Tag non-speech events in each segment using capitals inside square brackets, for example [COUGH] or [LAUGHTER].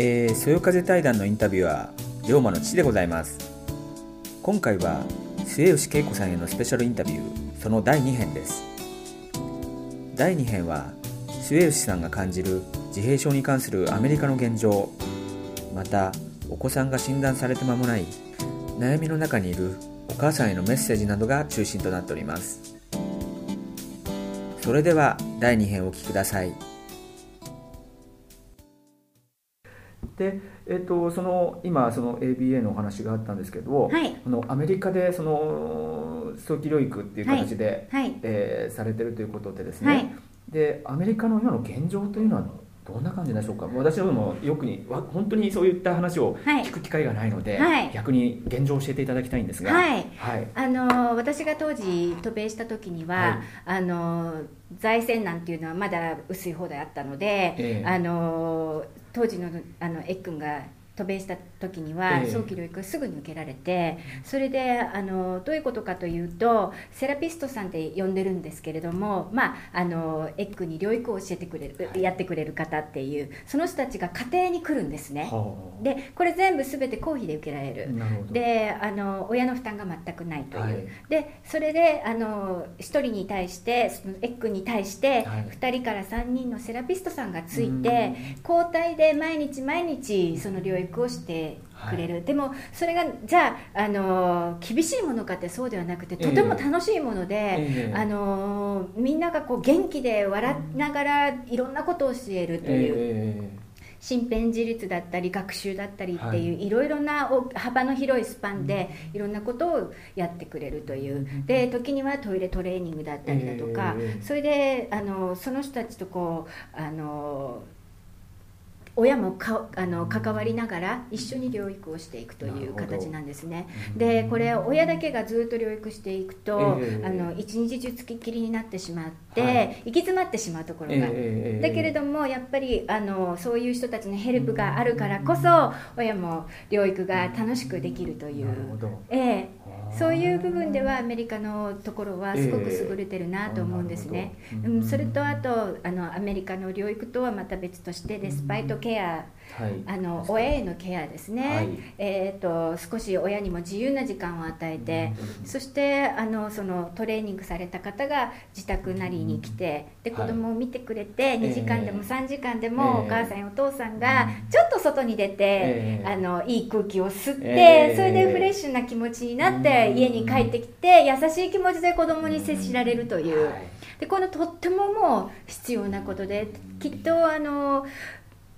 えー、そよ風対談のインタビュアー龍馬の父でございます。今回は末吉恵子さんへのスペシャルインタビューその第2編です。第2編は末吉さんが感じる自閉症に関するアメリカの現状またお子さんが診断されて間もない悩みの中にいるお母さんへのメッセージなどが中心となっております。それでは第2編お聞きください。で、えーと、その今その ABA のお話があったんですけど、はい、あのアメリカでその早期療育っていう形で、はい。はい、えー、されてるということでですね、でアメリカの今の現状というのはどんな感じでしょうか。私どもよくに本当にそういった話を聞く機会がないので、はい、逆に現状を教えていただきたいんですが、はい。はい、あの私が当時渡米した時には、あの財政難っていうのはまだ薄い方であったので、えー、あの当時のあのエックンが渡米した時には早期療育すぐに受けられてそれであのどういうことかというとセラピストさんって呼んでるんですけれども、まあ、あのエッグに療育を教えてくれるやってくれる方っていうその人たちが家庭に来るんですね。でこれ全部全て公費で受けられる。であの親の負担が全くないという、はい、でそれであの1人に対してそのエッグに対して2人から3人のセラピストさんがついて交代で毎日毎日その療育育をしてくれる、はい、でもそれがじゃあ、あの厳しいものかってそうではなくてとても楽しいもので、えー、あのみんながこう元気で笑いながらいろんなことを教えるという。えー身辺自立だったり学習だったりっていう、はい、いろいろな幅の広いスパンでいろんなことをやってくれるという。で時にはトイレトレーニングだったりだとか、えー、それであのその人たちとこうあの親もかあの関わりながら一緒に療育をしていくという形なんですね。でこれ親だけがずっと療育していくと、えー、あの一日中つきっきりになってしまって、はい、行き詰まってしまうところが、えー、だけれどもやっぱりあのそういう人たちのヘルプがあるからこそ親も療育が楽しくできるという、えー、そういう部分ではアメリカのところはすごく優れてるなと思うんですね、うん、それとあとあのアメリカの療育とはまた別としてレスパイトケアはい、あの親へのケアですね、はい、えーと、少し親にも自由な時間を与えて、そしてあのそのトレーニングされた方が自宅なりに来てで子供を見てくれて、2時間でも3時間でも、お母さんやお父さんがちょっと外に出て、あのいい空気を吸って、それでフレッシュな気持ちになって家に帰ってきて優しい気持ちで子供に接しられるという。でこのとってももう必要なことできっとあの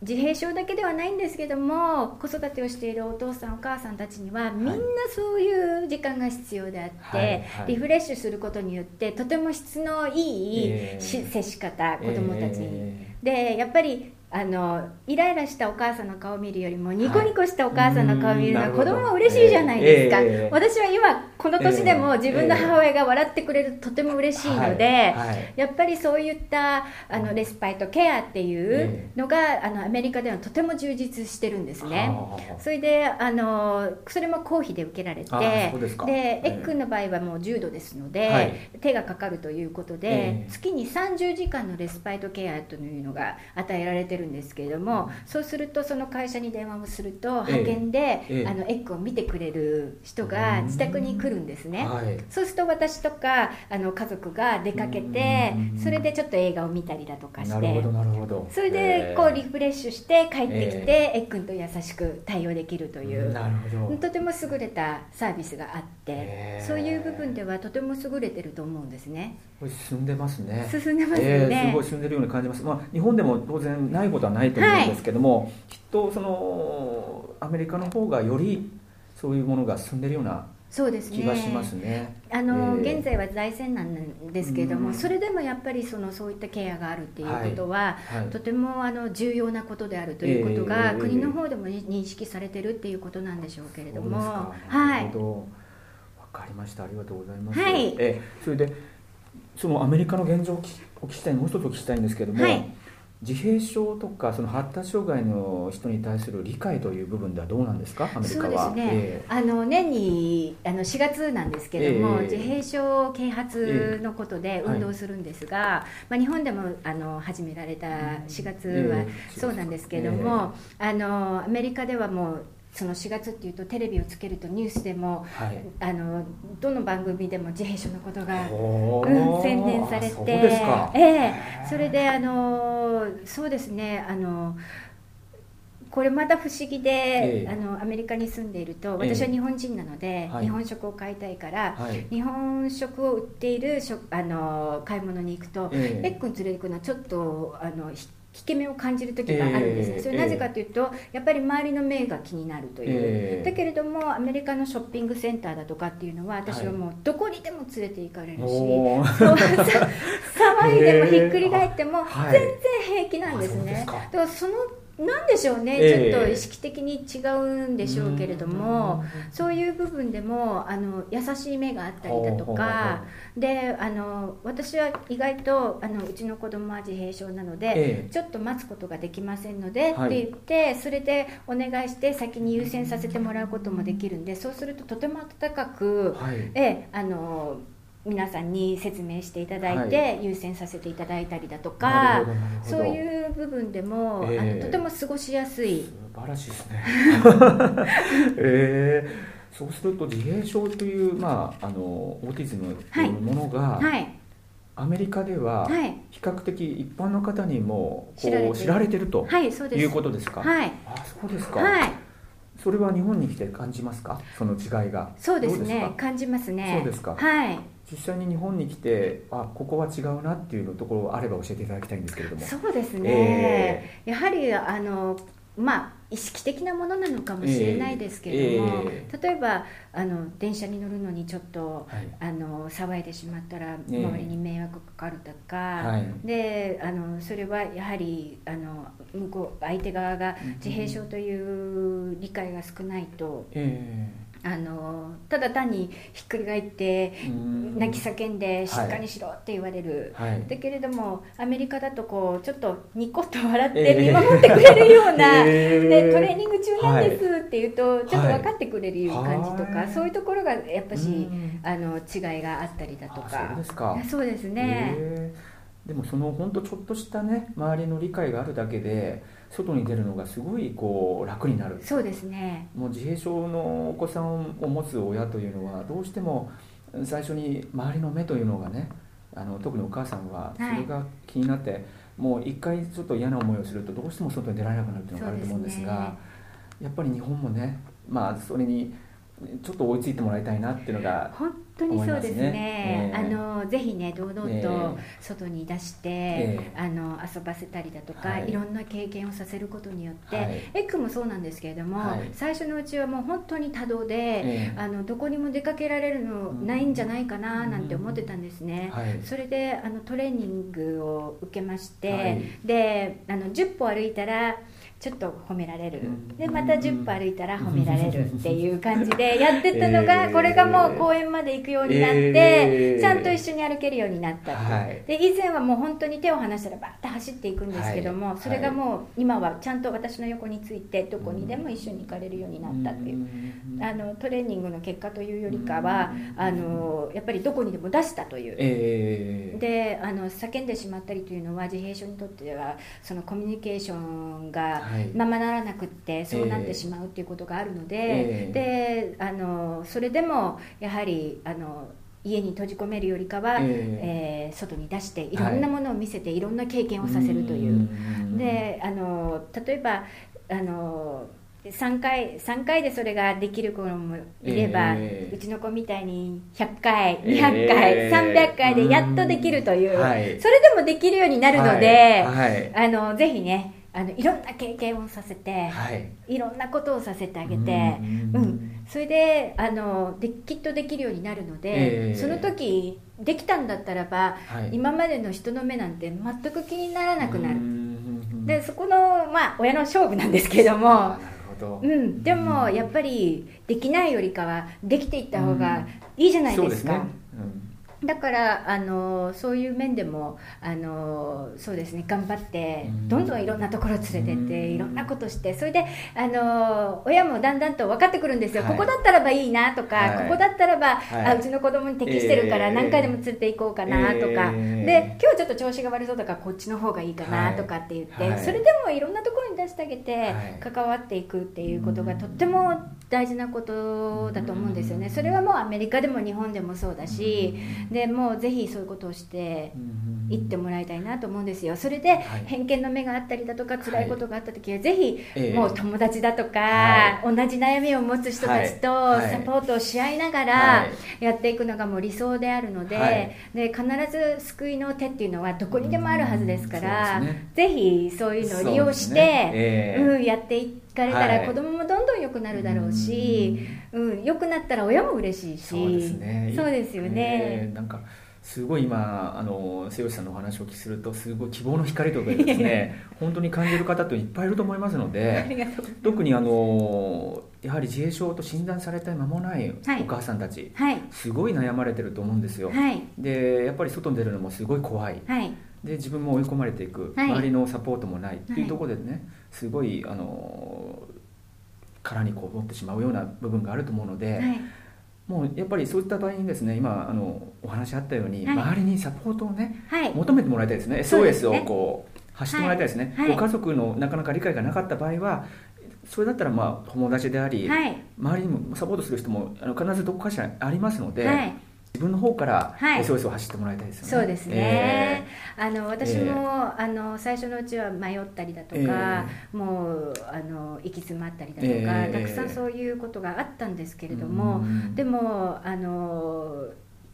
自閉症だけではないんですけども子育てをしているお父さんお母さんたちにはみんなそういう時間が必要であって、はい。はい、リフレッシュすることによってとても質のいい、えー、接し方子どもたちに。えー、でやっぱりあのイライラしたお母さんの顔を見るよりもニコニコしたお母さんの顔を見るのは子供は嬉しいじゃないですか、えー、私は今この年でも自分の母親が笑ってくれるととても嬉しいので、やっぱりそういったあのレスパイトケアっていうのがあのアメリカではとても充実してるんですね。それであのそれも公費で受けられてでエックンの場合はもう重度ですので、はい、手がかかるということで、月に30時間のレスパイトケアというのが与えられてるんですけれどもそうするとその会社に電話をすると派遣で、えー、あのエッグを見てくれる人が自宅に来るんですね、はい、そうすると私とかあの家族が出かけてそれでちょっと映画を見たりだとかしてそれでこうリフレッシュして帰ってきて、えー、エッグと優しく対応できるというとても優れたサービスがあって、えー、そういう部分ではとても優れてると思うんですね。進んでますね。進んでますね、えー、すごい進んでるように感じます、まあ、日本でも当然ないことはないと思うんですけども、はい、きっとそのアメリカの方がよりそういうものが進んでるようなそうですね、気がしますね。あの、えー、現在は財政なんですけれども、うん、それでもやっぱりそのそういったケアがあるっていうことは、はい。はい、とてもあの重要なことであるということが、えー、国の方でも認識されてるっていうことなんでしょうけれども、はい。わかりました。ありがとうございます。はい、えそれでそのアメリカの現状をお聞きしたいもう一つお聞きしたいんですけども、はい、自閉症とかその発達障害の人に対する理解という部分ではどうなんですか？アメリカは。そうですね、えー、あの年にあの4月なんですけども、えー、自閉症啓発のことで運動するんですが、えーはい、まあ、日本でもあの始められた4月はそうなんですけども、あのアメリカではもうその4月っていうとテレビをつけるとニュースでも、はい、あのどの番組でも自閉症のことが、うん、宣伝されてええ。それであのそうですねあのこれまた不思議で、えー、あのアメリカに住んでいると私は日本人なので、えー、日本食を買いたいから、はい、日本食を売っているあの買い物に行くと、えー、エッグに連れて行くのはちょっとあの引け目を感じる時があるんです。ね、それなぜかというとやっぱり周りの目が気になるという、えー、だけれどもアメリカのショッピングセンターだとかっていうのは私はもうどこにでも連れて行かれるし、はい、騒いでもひっくり返っても全然平気なんですね、はい、だからそのなんでしょうね、えー、ちょっと意識的に違うんでしょうけれども、そういう部分でもあの優しい目があったりだとかであの私は意外とあのうちの子供は自閉症なので、えー、ちょっと待つことができませんので、はい、って言ってそれでお願いして先に優先させてもらうこともできるんでそうするととても温かく、はい、えあの皆さんに説明していただいて、優先させていただいたりだとかそういう部分でも、えー、あのとても過ごしやすい素晴らしいですね [LAUGHS] えー、そうすると自閉症という、まあ、あのオーティズムというものが、はいはいアメリカでは比較的一般の方にもこう知られてるということですか？はい、あそうですか。はい。それは日本に来て感じますか？その違いが。そうですね。感じますね。そうですか。はい。実際に日本に来てあここは違うなっていうのところあれば教えていただきたいんですけれども。そうですね、えー、やはりあのまあ意識的なものなのかもしれないですけれども、えー、例えばあの電車に乗るのにちょっと、はい、あの騒いでしまったら周りに迷惑かかるとか、はい、であのそれはやはりあの向こう相手側が自閉症という理解が少ないと。えーあのただ単にひっくり返って泣き叫んで静かにしろって言われる、はい、だけれどもアメリカだとこうちょっとニコッと笑って見守ってくれるような、[LAUGHS] えー、でトレーニング中なんですって言うと、ちょっと分かってくれる感じとか、はい、そういうところがやっぱしあの違いがあったりだとか。そうですか。そうですね、え。ー、でもその本当ちょっとしたね周りの理解があるだけで外に出るのがすごいこう楽になる。そうですね。もう自閉症のお子さんを持つ親というのはどうしても最初に周りの目というのがねあの特にお母さんはそれが気になって、はい、もう一回ちょっと嫌な思いをするとどうしても外に出られなくなるというのがあると思うんですが、ね、やっぱり日本もねまあそれにちょっと追いついてもらいたいなっていうのが本当にそうですね、えー、あのぜひね堂々と外に出して、えー、あの遊ばせたりだとか、はい、いろんな経験をさせることによって、はい、エッグもそうなんですけれども、はい、最初のうちはもう本当に多動で、えー、あのどこにも出かけられるのないんじゃないかななんて思ってたんですね、それであのトレーニングを受けまして、であの10歩歩いたらちょっと褒められる。でまた10歩歩いたら褒められるっていう感じでやってたのがこれがもう公園まで行くようになってちゃんと一緒に歩けるようになったで以前はもう本当に手を離したらバッて走っていくんですけどもそれがもう今はちゃんと私の横についてどこにでも一緒に行かれるようになったっていう。あのトレーニングの結果というよりかはあのやっぱりどこにでも出したという。であの叫んでしまったりというのは自閉症にとってはそのコミュニケーションがままならなくってそうなってしまうっていうことがあるので,、であのそれでもやはりあの家に閉じ込めるよりかは、えー、えー、外に出していろんなものを見せて、はい、いろんな経験をさせるという。であの例えばあの3回 ,3 回でそれができる子もいれば、えー、うちの子みたいに100回200回、えー、300回でやっとできるという、はい、それでもできるようになるので、はい。はい、あのぜひねあのいろんな経験をさせて、はい、いろんなことをさせてあげて、うん、うん、それであのできっとできるようになるので、えー、その時できたんだったらば、はい、今までの人の目なんて全く気にならなくなる、でそこの、まあ、親の勝負なんですけども。うん、でもやっぱりできないよりかはできていった方がいいじゃないですか。だからあのそういう面でもあのそうですね頑張ってどんどんいろんなところ連れてっていろんなことしてそれであの親もだんだんと分かってくるんですよ、はい、ここだったらばいいなとか、はい、ここだったらば、はい、あうちの子供に適してるから何回でも連れて行こうかなとか、えー、で今日ちょっと調子が悪そうだからこっちの方がいいかなとかって言って、それでもいろんなところに出してあげて関わっていくっていうことがとっても大事なことだと思うんですよね。それはもうアメリカでも日本でもそうだしでもうぜひそういうことをしていってもらいたいなと思うんですよ。それで偏見の目があったりだとか辛いことがあった時は、ぜひもう友達だとか、同じ悩みを持つ人たちとサポートをし合いながらやっていくのがもう理想であるので,、で必ず救いの手っていうのはどこにでもあるはずですから、ぜひそういうのを利用して、うん、やってい。かれたら子供もどんどん良くなるだろうし、うん、良くなったら親も嬉しいし。そうですね。そうですよね、えー、なんかすごい今あの瀬吉さんのお話をお聞きするとすごい希望の光とかですね本当に感じる方っていっぱいいると思いますので特にあのやはり自閉症と診断された間もない。お母さんたち、はい、すごい悩まれてると思うんですよ、はい、でやっぱり外に出るのもすごい怖い、はい、で自分も追い込まれていく、周りのサポートもない。っていうところでね、すごいあの殻にこう持ってしまうような部分があると思うので、はい、もうやっぱりそういった場合にですね。今あのお話あったように、はい、周りにサポートをね、はい、求めてもらいたいですね。SOS をこう発してもらいたいですね、ご家族のなかなか理解がなかった場合はそれだったらまあ友達であり、周りにもサポートする人もあの必ずどこかしらありますので。自分の方から SOS を走ってもらいたいですよね、そうですね、えー、あの私も、えー、あの最初のうちは迷ったりだとか、えー、もうあの行き詰まったりだとか、たくさんそういうことがあったんですけれども、でもあの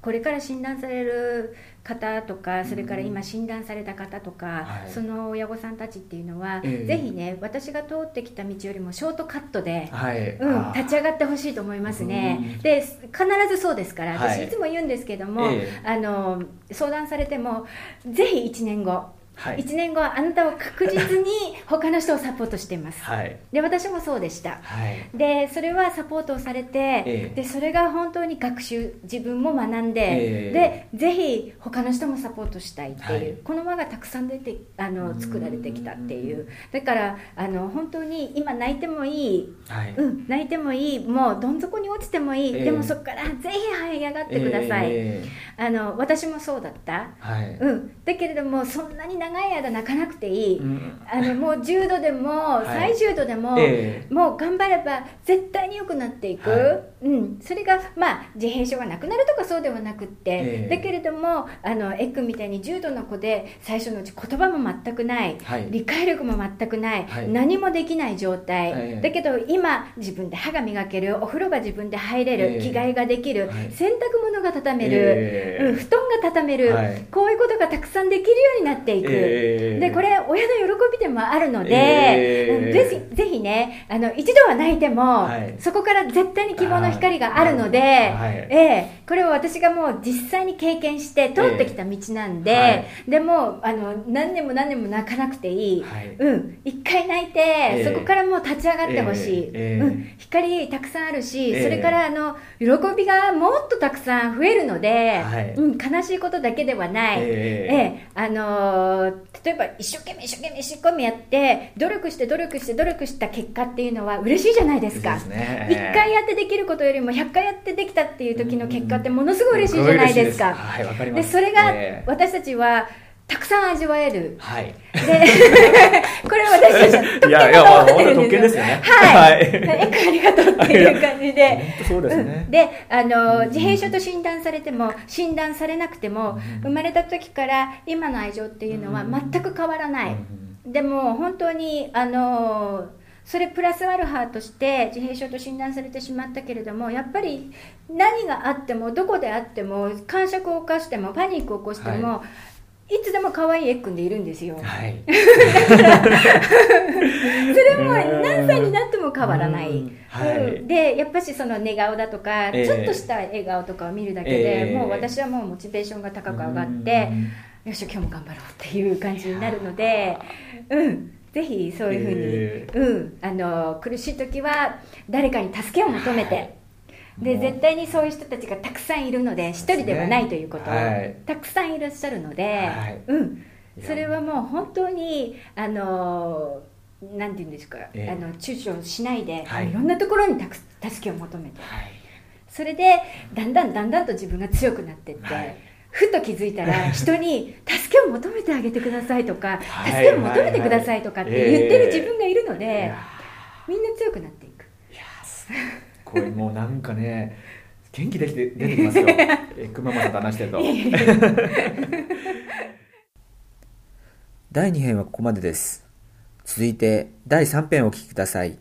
これから診断される方とかそれから今診断された方とか、はい、その親御さんたちっていうのは、えー、ぜひね私が通ってきた道よりもショートカットで、はい、うん、立ち上がってほしいと思いますね。で必ずそうですから私いつも言うんですけども、はい、あの相談されてもぜひ1年後はい、1年後はあなたを確実に他の人をサポートしています、はい、で私もそうでした、はい、でそれはサポートをされて、えー、でそれが本当に学習自分も学んで、えー、でぜひ他の人もサポートしたいっていう、この輪がたくさん出てあの作られてきたっていう。だからあの本当に今泣いてもいい、うん、泣いてもいい。もうどん底に落ちてもいい、えー、でもそこからぜひ這い上がってください、あの私もそうだった、うん、だけれどもそんなに長い間泣かなくていい、うん、あのもう重度でも最重度でも、はいえ。ー、もう頑張れば絶対に良くなっていく、はい、うん、それがまあ自閉症がなくなるとかそうではなくって、えー、だけれどもあのエッグみたいに重度の子で最初のうち言葉も全くない、はい、理解力も全くない、何もできない状態、だけど今自分で歯が磨ける。お風呂が自分で入れる、えー、着替えができる、洗濯物が畳める、うん、布団が畳める、こうことがたくさんできるようになっていく。でこれ親の喜びでもあるので、えー、ぜひぜひねあの一度は泣いても、はい、そこから絶対に希望の光があるので、はい、えー、これを私がもう実際に経験して通ってきた道なんで、えー、でもあの何年も何年も泣かなくていい、はい、うん。一回泣いて、えー、そこからもう立ち上がってほしい、うん、光たくさんあるし、それからあの喜びがもっとたくさん増えるので、うん、悲しいことだけではない、えー、あの例えば一生懸命一生懸命一生懸命やって努力して努力して努力した結果っていうのは嬉しいじゃないですか、ね、1回やってできることよりも100回やってできたっていう時の結果ってものすごい嬉しいじゃないですか、はい、でそれが私たちはたくさん味わえる。はい。で、[LAUGHS] これ私たちは特権だと思ってるんですよ。ね、はい。はい、ありがとうっていう感じで。そうですね。うん、で、あの、自閉症と診断されても、診断されなくても、生まれた時から今の愛情っていうのは全く変わらない。でも、本当に、あの、それプラスアルファとして自閉症と診断されてしまったけれどもやっぱり何があってもどこであっても感触を起こしてもパニックを起こしても、いつでも可愛いエッくんでいるんですよ。はい、[LAUGHS] それも何歳になっても変わらない。はい、で、やっぱしその寝顔だとか、えー、ちょっとした笑顔とかを見るだけで、えー、もう私はもうモチベーションが高く上がって、よし、今日も頑張ろうっていう感じになるので、うん。ぜひそういうふうに、えー、うん、あの苦しい時は誰かに助けを求めて、で絶対にそういう人たちがたくさんいるので一人ではないということを、はい、たくさんいらっしゃるので、はい、うん。それはもう本当にあのなんて言うんですか、えー、あの躊躇しないで、はい、いろんなところにたく助けを求めて、はい、それでだんだんだんだんと自分が強くなっていって、はい、ふと気づいたら [LAUGHS] 人に助けを求めてあげてくださいとか、助けを求めてくださいとかって言ってる自分がいるので、みんな強くなっていく。いやこれもうなんかね元気できて出てきますよ。[LAUGHS] え熊本と話してると。[LAUGHS] 第2編はここまでです。続いて第3編をお聞きください